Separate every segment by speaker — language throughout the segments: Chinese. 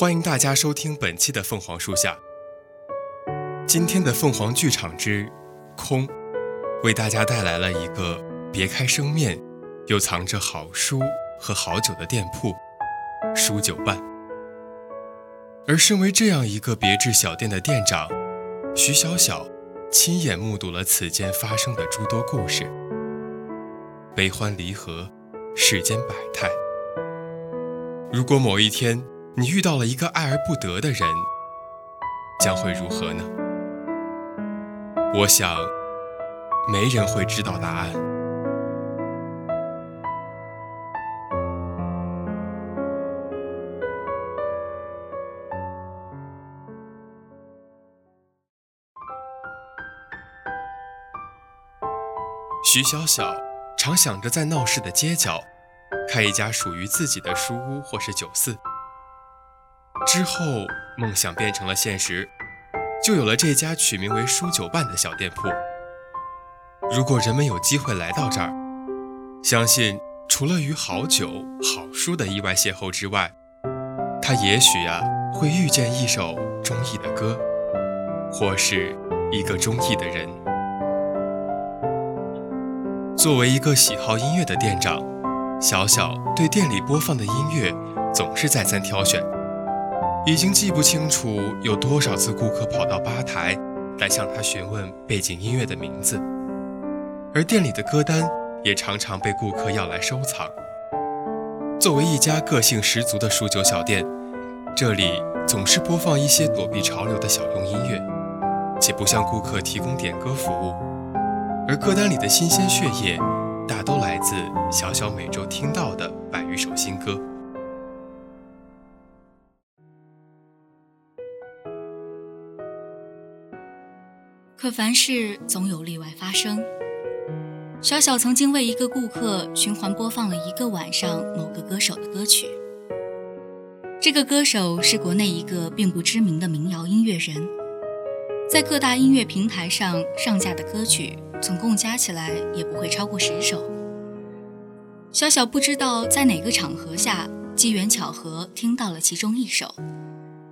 Speaker 1: 欢迎大家收听本期的凤凰树下。今天的凤凰剧场之空，为大家带来了一个别开生面，又藏着好书和好酒的店铺——书酒伴。而身为这样一个别致小店的店长，徐小小亲眼目睹了此间发生的诸多故事：悲欢离合，世间百态。如果某一天，你遇到了一个爱而不得的人，将会如何呢？我想，没人会知道答案。徐小小常想着在闹市的街角开一家属于自己的书屋或是酒肆。之后，梦想变成了现实，就有了这家取名为“书酒伴”的小店铺。如果人们有机会来到这儿，相信除了与好酒、好书的意外邂逅之外，他也许啊会遇见一首中意的歌，或是一个中意的人。作为一个喜好音乐的店长，小小对店里播放的音乐总是再三挑选。已经记不清楚有多少次顾客跑到吧台来向他询问背景音乐的名字，而店里的歌单也常常被顾客要来收藏。作为一家个性十足的书酒小店，这里总是播放一些躲避潮流的小众音乐，且不向顾客提供点歌服务。而歌单里的新鲜血液，大都来自小小每周听到的百余首新歌。
Speaker 2: 可凡事总有例外发生。小小曾经为一个顾客循环播放了一个晚上某个歌手的歌曲。这个歌手是国内一个并不知名的民谣音乐人，在各大音乐平台上上架的歌曲总共加起来也不会超过十首。小小不知道在哪个场合下机缘巧合听到了其中一首，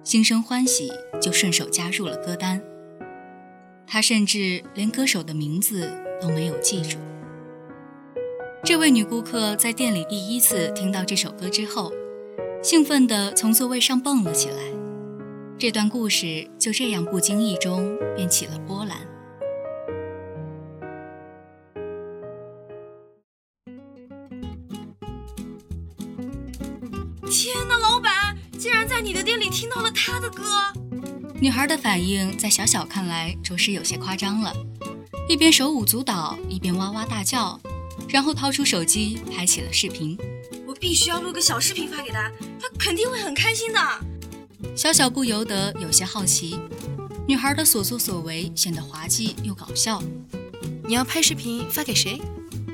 Speaker 2: 心生欢喜，就顺手加入了歌单。他甚至连歌手的名字都没有记住。这位女顾客在店里第一次听到这首歌之后，兴奋地从座位上蹦了起来。这段故事就这样不经意中便起了波澜。
Speaker 3: 天哪，老板竟然在你的店里听到了他的歌！
Speaker 2: 女孩的反应在小小看来着实有些夸张了，一边手舞足蹈，一边哇哇大叫，然后掏出手机拍起了视频。
Speaker 3: 我必须要录个小视频发给他，他肯定会很开心的。
Speaker 2: 小小不由得有些好奇，女孩的所作所为显得滑稽又搞笑。
Speaker 3: 你要拍视频发给谁？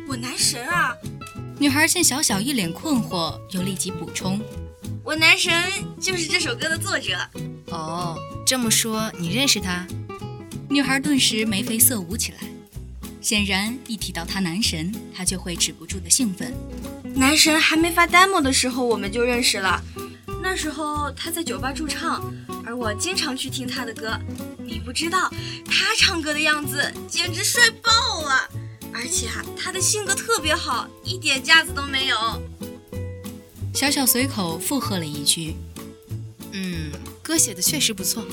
Speaker 3: 我男神啊！
Speaker 2: 女孩见小小一脸困惑，又立即补充：
Speaker 3: 我男神就是这首歌的作者。
Speaker 4: 哦。这么说，你认识他？
Speaker 2: 女孩顿时眉飞色舞起来。显然，一提到她男神，她就会止不住的兴奋。
Speaker 3: 男神还没发 demo 的时候，我们就认识了。那时候他在酒吧驻唱，而我经常去听他的歌。你不知道，他唱歌的样子简直帅爆了！而且啊，他的性格特别好，一点架子都没有。
Speaker 2: 小小随口附和了一句：“
Speaker 4: 嗯，歌写的确实不错。”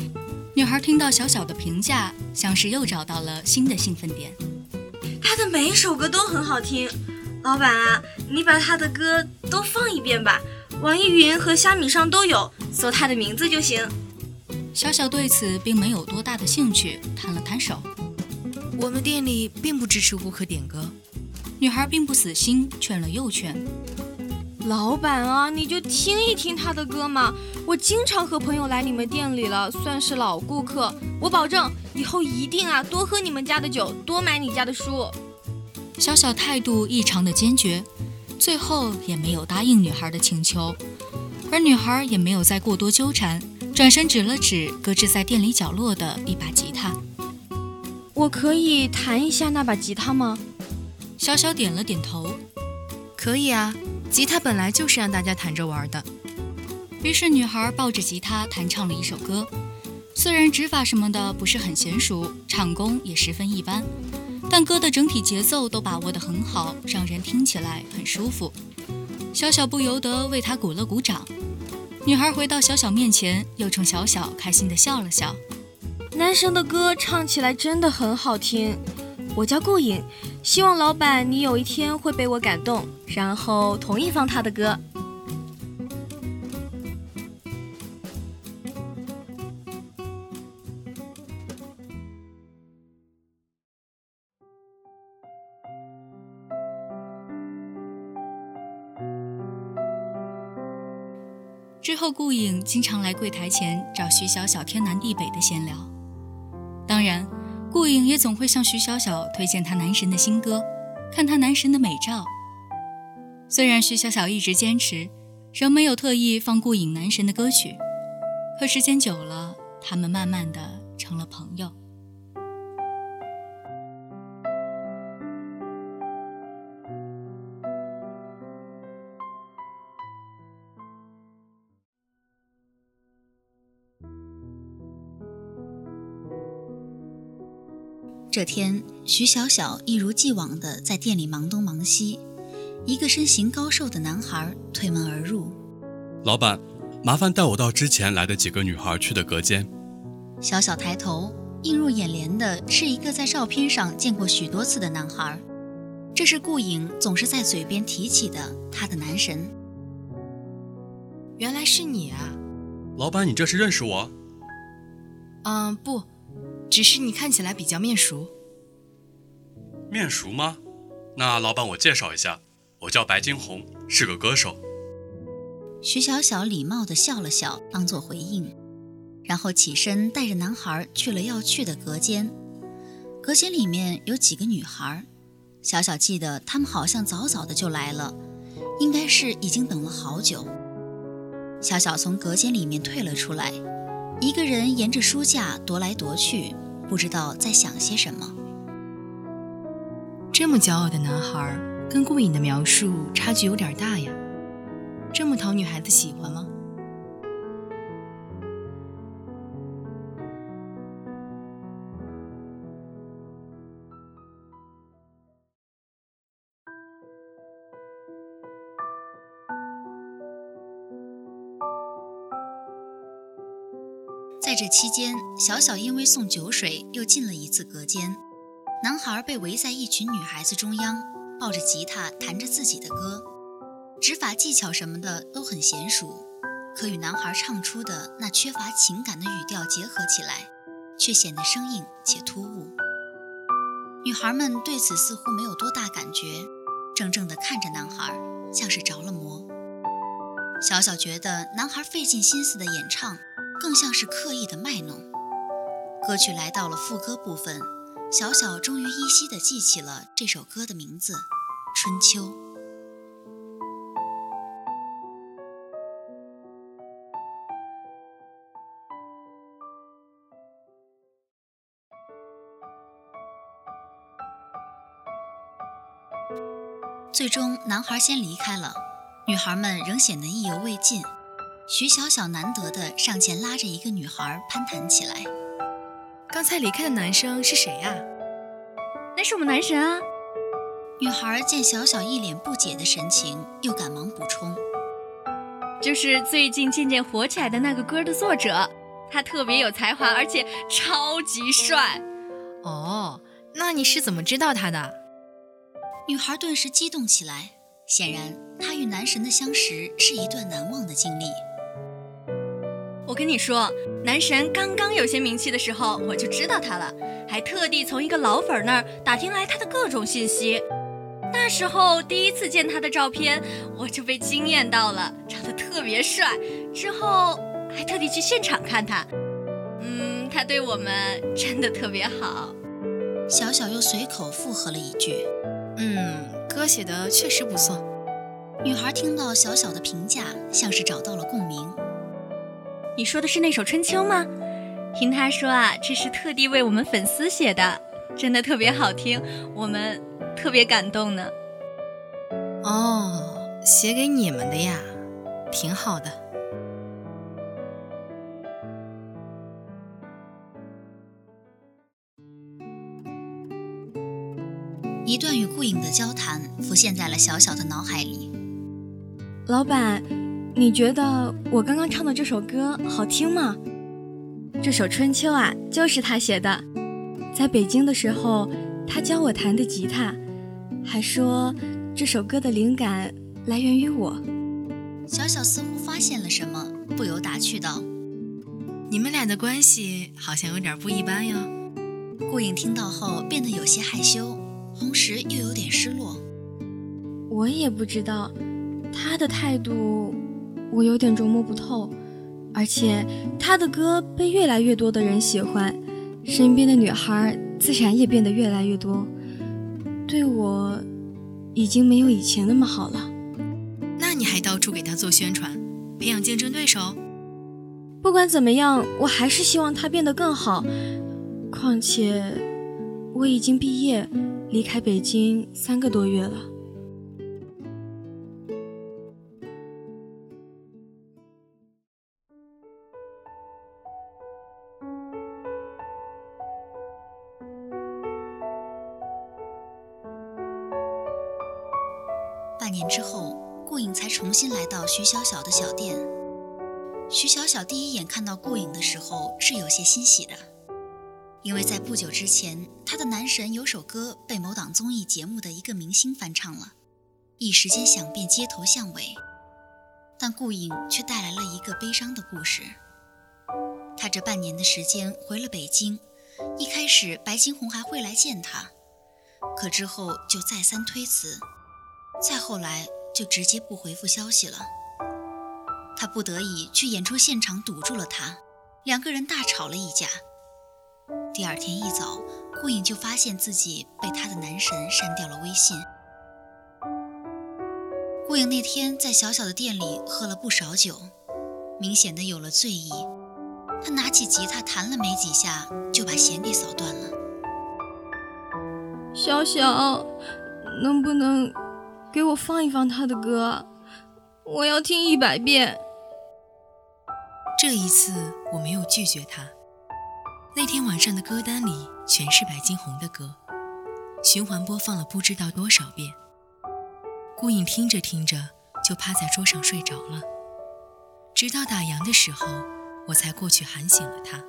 Speaker 2: 女孩听到小小的评价，像是又找到了新的兴奋点。
Speaker 3: 他的每一首歌都很好听，老板啊，你把他的歌都放一遍吧，网易云和虾米上都有，搜他的名字就行。
Speaker 2: 小小对此并没有多大的兴趣，摊了摊手。
Speaker 4: 我们店里并不支持顾客点歌。
Speaker 2: 女孩并不死心，劝了又劝。
Speaker 3: 老板啊，你就听一听他的歌嘛！我经常和朋友来你们店里了，算是老顾客。我保证以后一定啊，多喝你们家的酒，多买你家的书。
Speaker 2: 小小态度异常的坚决，最后也没有答应女孩的请求，而女孩也没有再过多纠缠，转身指了指搁置在店里角落的一把吉他。
Speaker 3: 我可以弹一下那把吉他吗？
Speaker 2: 小小点了点头，
Speaker 4: 可以啊，吉他本来就是让大家弹着玩的。
Speaker 2: 于是女孩抱着吉他弹唱了一首歌，虽然指法什么的不是很娴熟，唱功也十分一般，但歌的整体节奏都把握得很好，让人听起来很舒服。小小不由得为她鼓了鼓掌。女孩回到小小面前，又冲小小开心地笑了笑。
Speaker 3: 男生的歌唱起来真的很好听。我叫顾影，希望老板你有一天会被我感动，然后同意放他的歌。
Speaker 2: 之后，顾影经常来柜台前找徐小小天南地北的闲聊，当然。顾影也总会向徐小小推荐她男神的新歌，看她男神的美照。虽然徐小小一直坚持，仍没有特意放顾影男神的歌曲，可时间久了，他们慢慢的成了朋友。
Speaker 5: 这天，徐小小一如既往地在店里忙东忙西。一个身形高瘦的男孩推门而入：“
Speaker 6: 老板，麻烦带我到之前来的几个女孩去的隔间。”
Speaker 5: 小小抬头，映入眼帘的是一个在照片上见过许多次的男孩。这是顾影总是在嘴边提起的他的男神。
Speaker 4: 原来是你啊！
Speaker 6: 老板，你这是认识我？
Speaker 4: 嗯，不。只是你看起来比较面熟，
Speaker 6: 面熟吗？那老板，我介绍一下，我叫白金红，是个歌手。
Speaker 5: 徐小小礼貌地笑了笑，当做回应，然后起身带着男孩去了要去的隔间。隔间里面有几个女孩，小小记得她们好像早早的就来了，应该是已经等了好久。小小从隔间里面退了出来。一个人沿着书架踱来踱去，不知道在想些什么。
Speaker 4: 这么骄傲的男孩，跟顾影的描述差距有点大呀。这么讨女孩子喜欢吗？
Speaker 5: 在这期间，小小因为送酒水又进了一次隔间。男孩被围在一群女孩子中央，抱着吉他弹着自己的歌，指法技巧什么的都很娴熟，可与男孩唱出的那缺乏情感的语调结合起来，却显得生硬且突兀。女孩们对此似乎没有多大感觉，怔怔地看着男孩，像是着了魔。小小觉得男孩费尽心思的演唱。更像是刻意的卖弄。歌曲来到了副歌部分，小小终于依稀的记起了这首歌的名字《春秋》。最终，男孩先离开了，女孩们仍显得意犹未尽。徐小小难得的上前拉着一个女孩攀谈起来。
Speaker 4: 刚才离开的男生是谁呀？
Speaker 3: 那是我们男神啊！
Speaker 5: 女孩见小小一脸不解的神情，又赶忙补充：“
Speaker 3: 就是最近渐渐火起来的那个歌的作者，他特别有才华，而且超级帅。
Speaker 4: 哦，那你是怎么知道他的？
Speaker 5: 女孩顿时激动起来，显然她与男神的相识是一段难忘的经历。
Speaker 3: 跟你说，男神刚刚有些名气的时候，我就知道他了，还特地从一个老粉那儿打听来他的各种信息。那时候第一次见他的照片，我就被惊艳到了，长得特别帅。之后还特地去现场看他，嗯，他对我们真的特别好。
Speaker 5: 小小又随口附和了一句：“
Speaker 4: 嗯，歌写的确实不错。”
Speaker 5: 女孩听到小小的评价，像是找到了共鸣。
Speaker 3: 你说的是那首《春秋》吗？听他说啊，这是特地为我们粉丝写的，真的特别好听，我们特别感动呢。
Speaker 4: 哦，写给你们的呀，挺好的。
Speaker 5: 一段与顾影的交谈浮现在了小小的脑海里。
Speaker 3: 老板，你觉得我刚刚唱的这首歌好听吗？这首《春秋》啊，就是他写的。在北京的时候，他教我弹的吉他，还说这首歌的灵感来源于我。
Speaker 5: 小小似乎发现了什么，不由打趣道：“
Speaker 4: 你们俩的关系好像有点不一般哟。”
Speaker 5: 顾影听到后变得有些害羞。同时又有点失落，
Speaker 3: 我也不知道他的态度，我有点琢磨不透。而且他的歌被越来越多的人喜欢，身边的女孩自然也变得越来越多，对我已经没有以前那么好了。
Speaker 4: 那你还到处给他做宣传，培养竞争对手？
Speaker 3: 不管怎么样，我还是希望他变得更好。况且我已经毕业。离开北京三个多月了。
Speaker 5: 半年之后，顾影才重新来到徐小小的小店。徐小小第一眼看到顾影的时候是有些欣喜的。因为在不久之前，她的男神有首歌被某档综艺节目的一个明星翻唱了，一时间响遍街头巷尾。但顾影却带来了一个悲伤的故事。他这半年的时间回了北京，一开始白金红还会来见他，可之后就再三推辞，再后来就直接不回复消息了。他不得已去演出现场堵住了他，两个人大吵了一架。第二天一早，顾影就发现自己被她的男神删掉了微信。顾影那天在小小的店里喝了不少酒，明显的有了醉意。她拿起吉他弹了没几下，就把弦给扫断了。
Speaker 3: 小小，能不能给我放一放他的歌？我要听一百遍。
Speaker 4: 这一次我没有拒绝他。那天晚上的歌单里全是白金红的歌，循环播放了不知道多少遍。顾影听着听着就趴在桌上睡着了，直到打烊的时候，我才过去喊醒了他。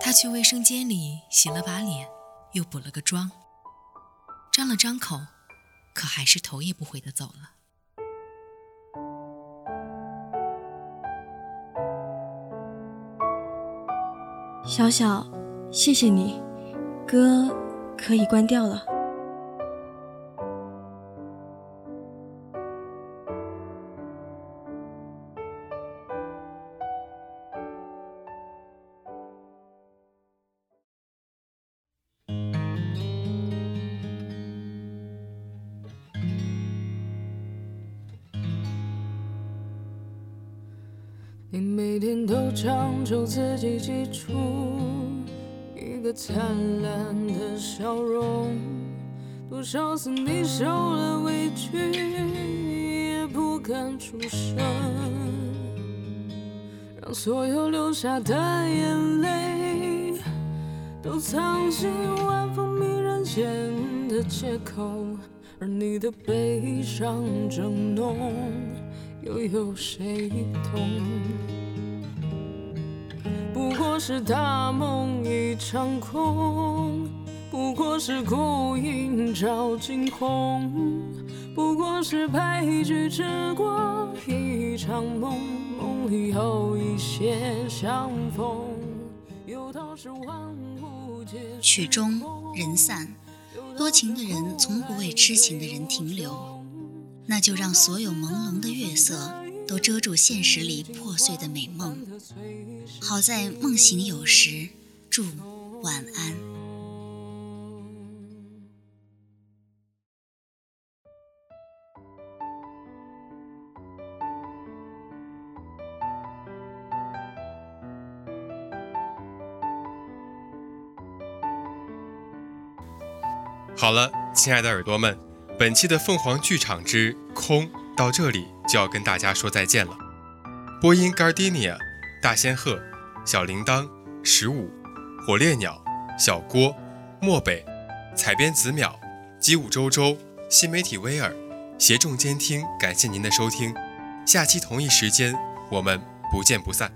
Speaker 4: 他去卫生间里洗了把脸，又补了个妆，张了张口，可还是头也不回的走了。
Speaker 3: 小小，谢谢你，歌可以关掉了。
Speaker 7: 你每天都强求自己记住一个灿烂的笑容，多少次你受了委屈也不敢出声，让所有流下的眼泪都藏进晚风迷人间的借口，而你的悲伤正浓。又有谁懂？不过是大梦一场空，不过是孤影照惊鸿，不过是白驹之过一场梦，梦里有一些相逢。有道是万物皆
Speaker 5: 曲终人散，多情的人从不为痴情的人停留，那就让所有朦胧的月色都遮住现实里破碎的美梦。好在梦醒有时，祝晚安。
Speaker 1: 好了，亲爱的耳朵们，本期的凤凰剧场之空到这里就要跟大家说再见了。播音：Gardenia、大仙鹤、小铃铛、十五、火烈鸟、小郭、漠北、采编子淼、机舞周周、新媒体威尔，协众监听，感谢您的收听。下期同一时间，我们不见不散。